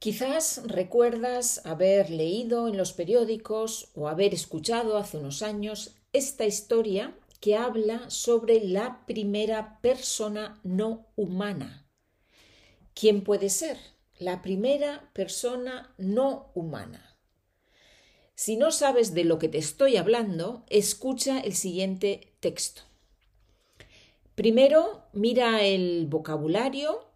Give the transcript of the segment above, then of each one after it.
Quizás recuerdas haber leído en los periódicos o haber escuchado hace unos años esta historia que habla sobre la primera persona no humana. ¿Quién puede ser? La primera persona no humana. Si no sabes de lo que te estoy hablando, escucha el siguiente texto. Primero, mira el vocabulario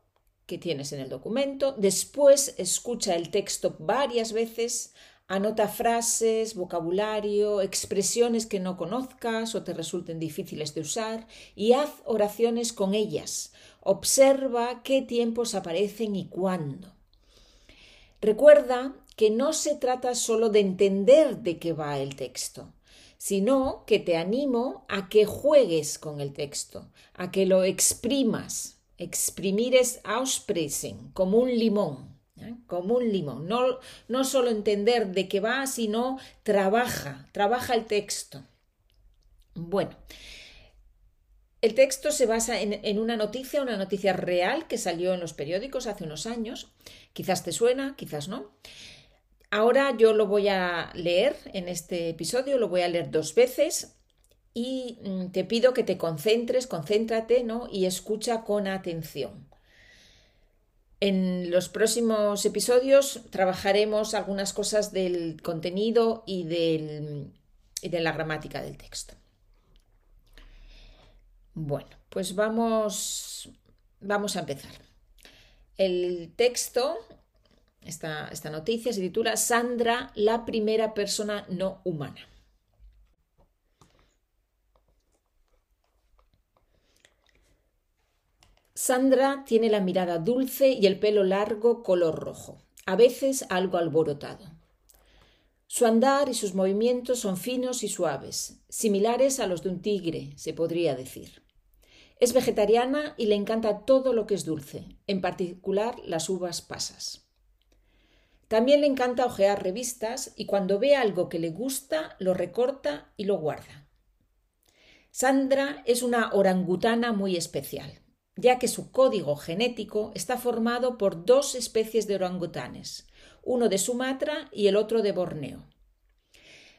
que tienes en el documento, después escucha el texto varias veces, anota frases, vocabulario, expresiones que no conozcas o te resulten difíciles de usar y haz oraciones con ellas. Observa qué tiempos aparecen y cuándo. Recuerda que no se trata solo de entender de qué va el texto, sino que te animo a que juegues con el texto, a que lo exprimas, Exprimir es aussprechen, como un limón, como un limón. No, no solo entender de qué va, sino trabaja, trabaja el texto. Bueno, el texto se basa en, en, una noticia, una noticia real que salió en los periódicos hace unos años. Quizás te suena, quizás no. Ahora yo lo voy a leer en este episodio, lo voy a leer dos veces y mm, te pido que te concentres, concéntrate ¿no? y escucha con atención. En los próximos episodios trabajaremos algunas cosas del contenido y, del, de la gramática del texto. Bueno, pues vamos, vamos a empezar. El texto, esta, esta noticia se titula Sandra, la primera persona no humana. Sandra tiene la mirada dulce y el pelo largo color rojo, a veces algo alborotado. Su andar y sus movimientos son finos y suaves, similares a los de un tigre, se podría decir. Es vegetariana y le encanta todo lo que es dulce, en particular las uvas pasas. También le encanta hojear revistas y cuando ve algo que le gusta lo recorta y lo guarda. Sandra es una orangutana muy especial ya que su código genético está formado por dos especies de orangutanes, uno de Sumatra y el otro de Borneo.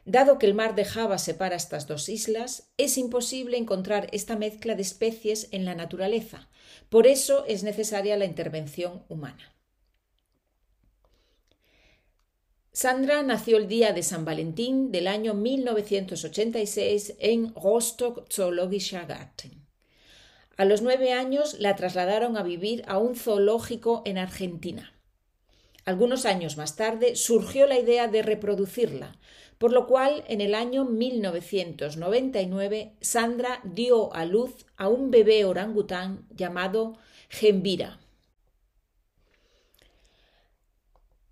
Dado que el mar de Java separa estas dos islas, es imposible encontrar esta mezcla de especies en la naturaleza. Por eso es necesaria la intervención humana. Sandra nació el día de San Valentín del año 1986 en Rostock Zoologischer Garten. A los nueve años la trasladaron a vivir a un zoológico en Argentina. Algunos años más tarde surgió la idea de reproducirla, por lo cual en el año 1999 Sandra dio a luz a un bebé orangután llamado Gembira.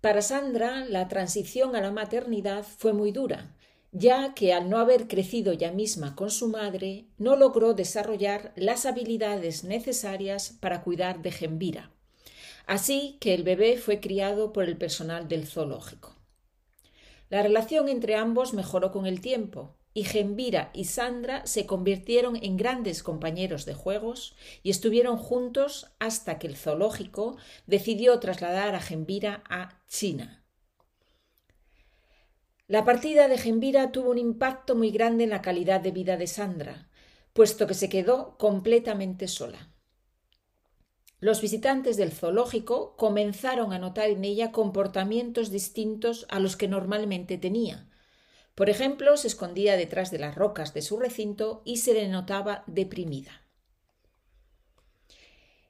Para Sandra, la transición a la maternidad fue muy dura, ya que al no haber crecido ya misma con su madre, no logró desarrollar las habilidades necesarias para cuidar de Gembira. Así que el bebé fue criado por el personal del zoológico. La relación entre ambos mejoró con el tiempo, y Gembira y Sandra se convirtieron en grandes compañeros de juegos y estuvieron juntos hasta que el zoológico decidió trasladar a Gembira a China. La partida de Gembira tuvo un impacto muy grande en la calidad de vida de Sandra, puesto que se quedó completamente sola. Los visitantes del zoológico comenzaron a notar en ella comportamientos distintos a los que normalmente tenía. Por ejemplo, se escondía detrás de las rocas de su recinto y se le notaba deprimida.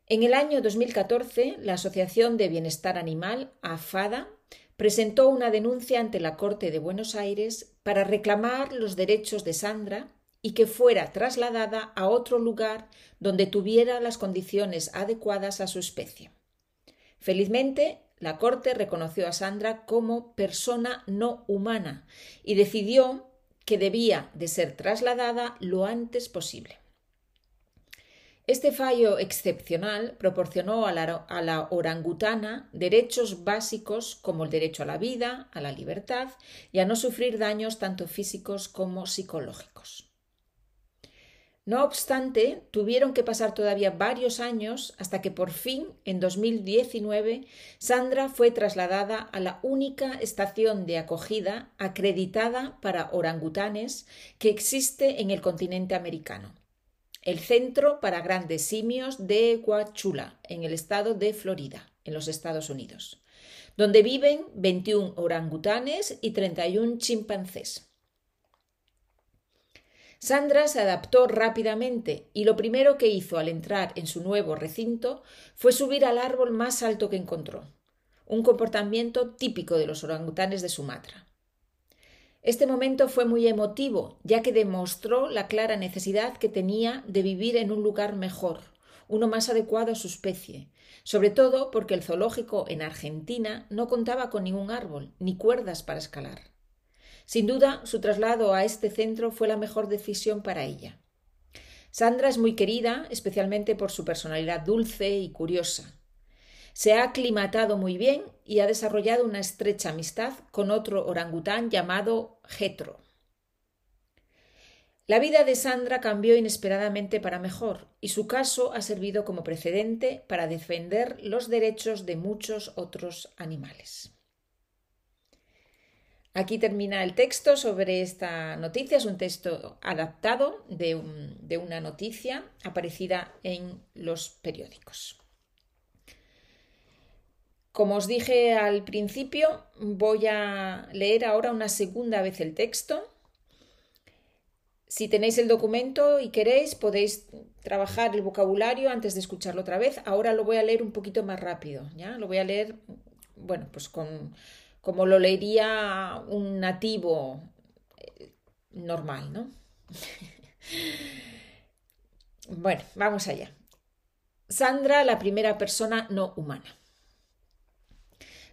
En el año 2014, la Asociación de Bienestar Animal, AFADA, presentó una denuncia ante la Corte de Buenos Aires para reclamar los derechos de Sandra y que fuera trasladada a otro lugar donde tuviera las condiciones adecuadas a su especie. Felizmente, la Corte reconoció a Sandra como persona no humana y decidió que debía de ser trasladada lo antes posible. Este fallo excepcional proporcionó a la, orangutana derechos básicos como el derecho a la vida, a la libertad y a no sufrir daños tanto físicos como psicológicos. No obstante, tuvieron que pasar todavía varios años hasta que por fin, en 2019, Sandra fue trasladada a la única estación de acogida acreditada para orangutanes que existe en el continente americano, el Centro para Grandes Simios de Coachula, en el estado de Florida, en los Estados Unidos, donde viven 21 orangutanes y 31 chimpancés. Sandra se adaptó rápidamente y lo primero que hizo al entrar en su nuevo recinto fue subir al árbol más alto que encontró, un comportamiento típico de los orangutanes de Sumatra. Este momento fue muy emotivo, ya que demostró la clara necesidad que tenía de vivir en un lugar mejor, uno más adecuado a su especie, sobre todo porque el zoológico en Argentina no contaba con ningún árbol ni cuerdas para escalar. Sin duda, su traslado a este centro fue la mejor decisión para ella. Sandra es muy querida, especialmente por su personalidad dulce y curiosa. Se ha aclimatado muy bien y ha desarrollado una estrecha amistad con otro orangután llamado Getro. La vida de Sandra cambió inesperadamente para mejor y su caso ha servido como precedente para defender los derechos de muchos otros animales. Aquí termina el texto sobre esta noticia. Es un texto adaptado de, una noticia aparecida en los periódicos. Como os dije al principio, voy a leer ahora una segunda vez el texto. Si tenéis el documento y queréis, podéis trabajar el vocabulario antes de escucharlo otra vez. Ahora lo voy a leer un poquito más rápido, ¿ya? Lo voy a leer, bueno, pues con, como lo leería un nativo eh, normal, ¿no? bueno, vamos allá. Sandra, la primera persona no humana.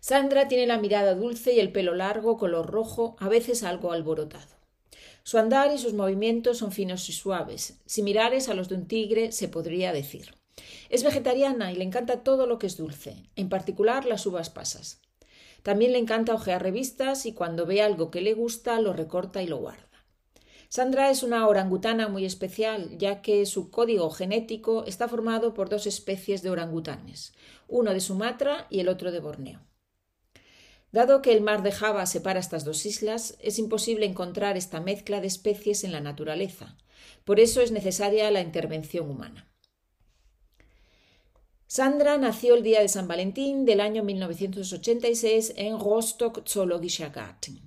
Sandra tiene la mirada dulce y el pelo largo, color rojo, a veces algo alborotado. Su andar y sus movimientos son finos y suaves, similares a los de un tigre, se podría decir. Es vegetariana y le encanta todo lo que es dulce, en particular las uvas pasas. También le encanta hojear revistas y cuando ve algo que le gusta lo recorta y lo guarda. Sandra es una orangutana muy especial, ya que su código genético está formado por dos especies de orangutanes, uno de Sumatra y el otro de Borneo. Dado que el mar de Java separa estas dos islas, es imposible encontrar esta mezcla de especies en la naturaleza. Por eso es necesaria la intervención humana. Sandra nació el día de San Valentín del año 1986 en Rostock Zoologischer Garten.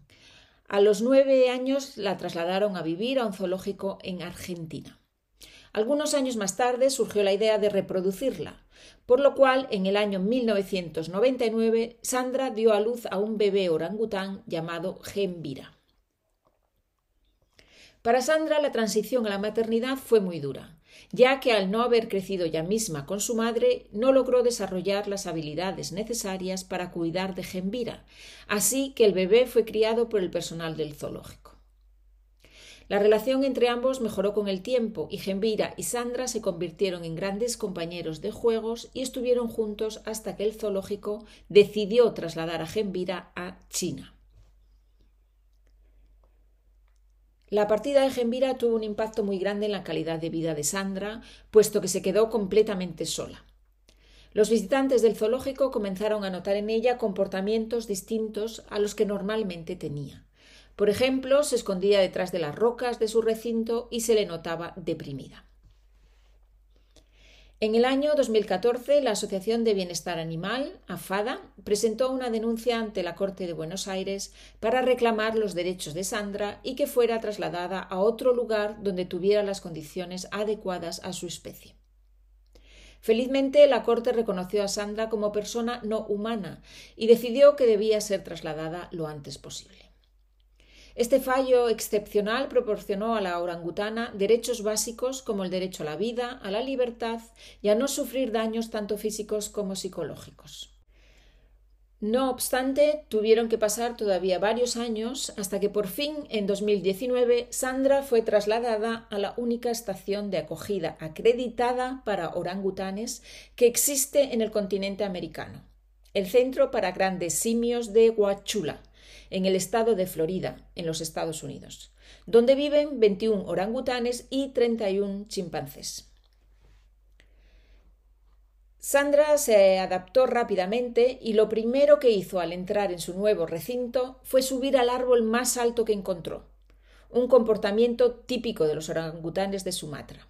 A los nueve años la trasladaron a vivir a un zoológico en Argentina. Algunos años más tarde surgió la idea de reproducirla, por lo cual en el año 1999 Sandra dio a luz a un bebé orangután llamado Gembira. Para Sandra la transición a la maternidad fue muy dura ya que al no haber crecido ya misma con su madre, no logró desarrollar las habilidades necesarias para cuidar de Gembira, así que el bebé fue criado por el personal del zoológico. La relación entre ambos mejoró con el tiempo y Gembira y Sandra se convirtieron en grandes compañeros de juegos y estuvieron juntos hasta que el zoológico decidió trasladar a Gembira a China. La partida de Gembira tuvo un impacto muy grande en la calidad de vida de Sandra, puesto que se quedó completamente sola. Los visitantes del zoológico comenzaron a notar en ella comportamientos distintos a los que normalmente tenía. Por ejemplo, se escondía detrás de las rocas de su recinto y se le notaba deprimida. En el año 2014, la Asociación de Bienestar Animal, AFADA, presentó una denuncia ante la Corte de Buenos Aires para reclamar los derechos de Sandra y que fuera trasladada a otro lugar donde tuviera las condiciones adecuadas a su especie. Felizmente, la Corte reconoció a Sandra como persona no humana y decidió que debía ser trasladada lo antes posible. Este fallo excepcional proporcionó a la orangutana derechos básicos como el derecho a la vida, a la libertad y a no sufrir daños tanto físicos como psicológicos. No obstante, tuvieron que pasar todavía varios años hasta que por fin, en 2019, Sandra fue trasladada a la única estación de acogida acreditada para orangutanes que existe en el continente americano, el Centro para Grandes Simios de Huachula, en el estado de Florida, en los Estados Unidos, donde viven 21 orangutanes y 31 chimpancés. Sandra se adaptó rápidamente y lo primero que hizo al entrar en su nuevo recinto fue subir al árbol más alto que encontró, un comportamiento típico de los orangutanes de Sumatra.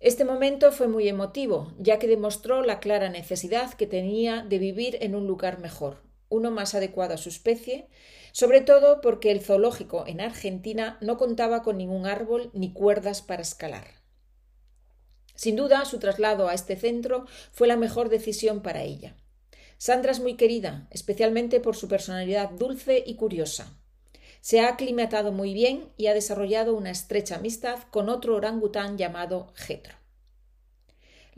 Este momento fue muy emotivo, ya que demostró la clara necesidad que tenía de vivir en un lugar mejor, uno más adecuado a su especie, sobre todo porque el zoológico en Argentina no contaba con ningún árbol ni cuerdas para escalar. Sin duda, su traslado a este centro fue la mejor decisión para ella. Sandra es muy querida, especialmente por su personalidad dulce y curiosa. Se ha aclimatado muy bien y ha desarrollado una estrecha amistad con otro orangután llamado Getro.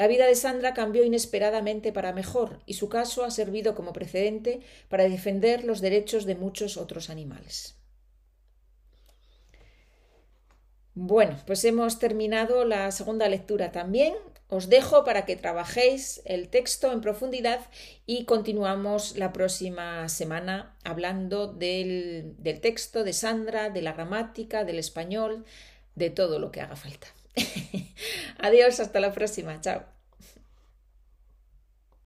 La vida de Sandra cambió inesperadamente para mejor y su caso ha servido como precedente para defender los derechos de muchos otros animales. Bueno, pues hemos terminado la segunda lectura también. Os dejo para que trabajéis el texto en profundidad y continuamos la próxima semana hablando del, del texto de Sandra, de la gramática, del español, de todo lo que haga falta. Adiós, hasta la próxima. Chao.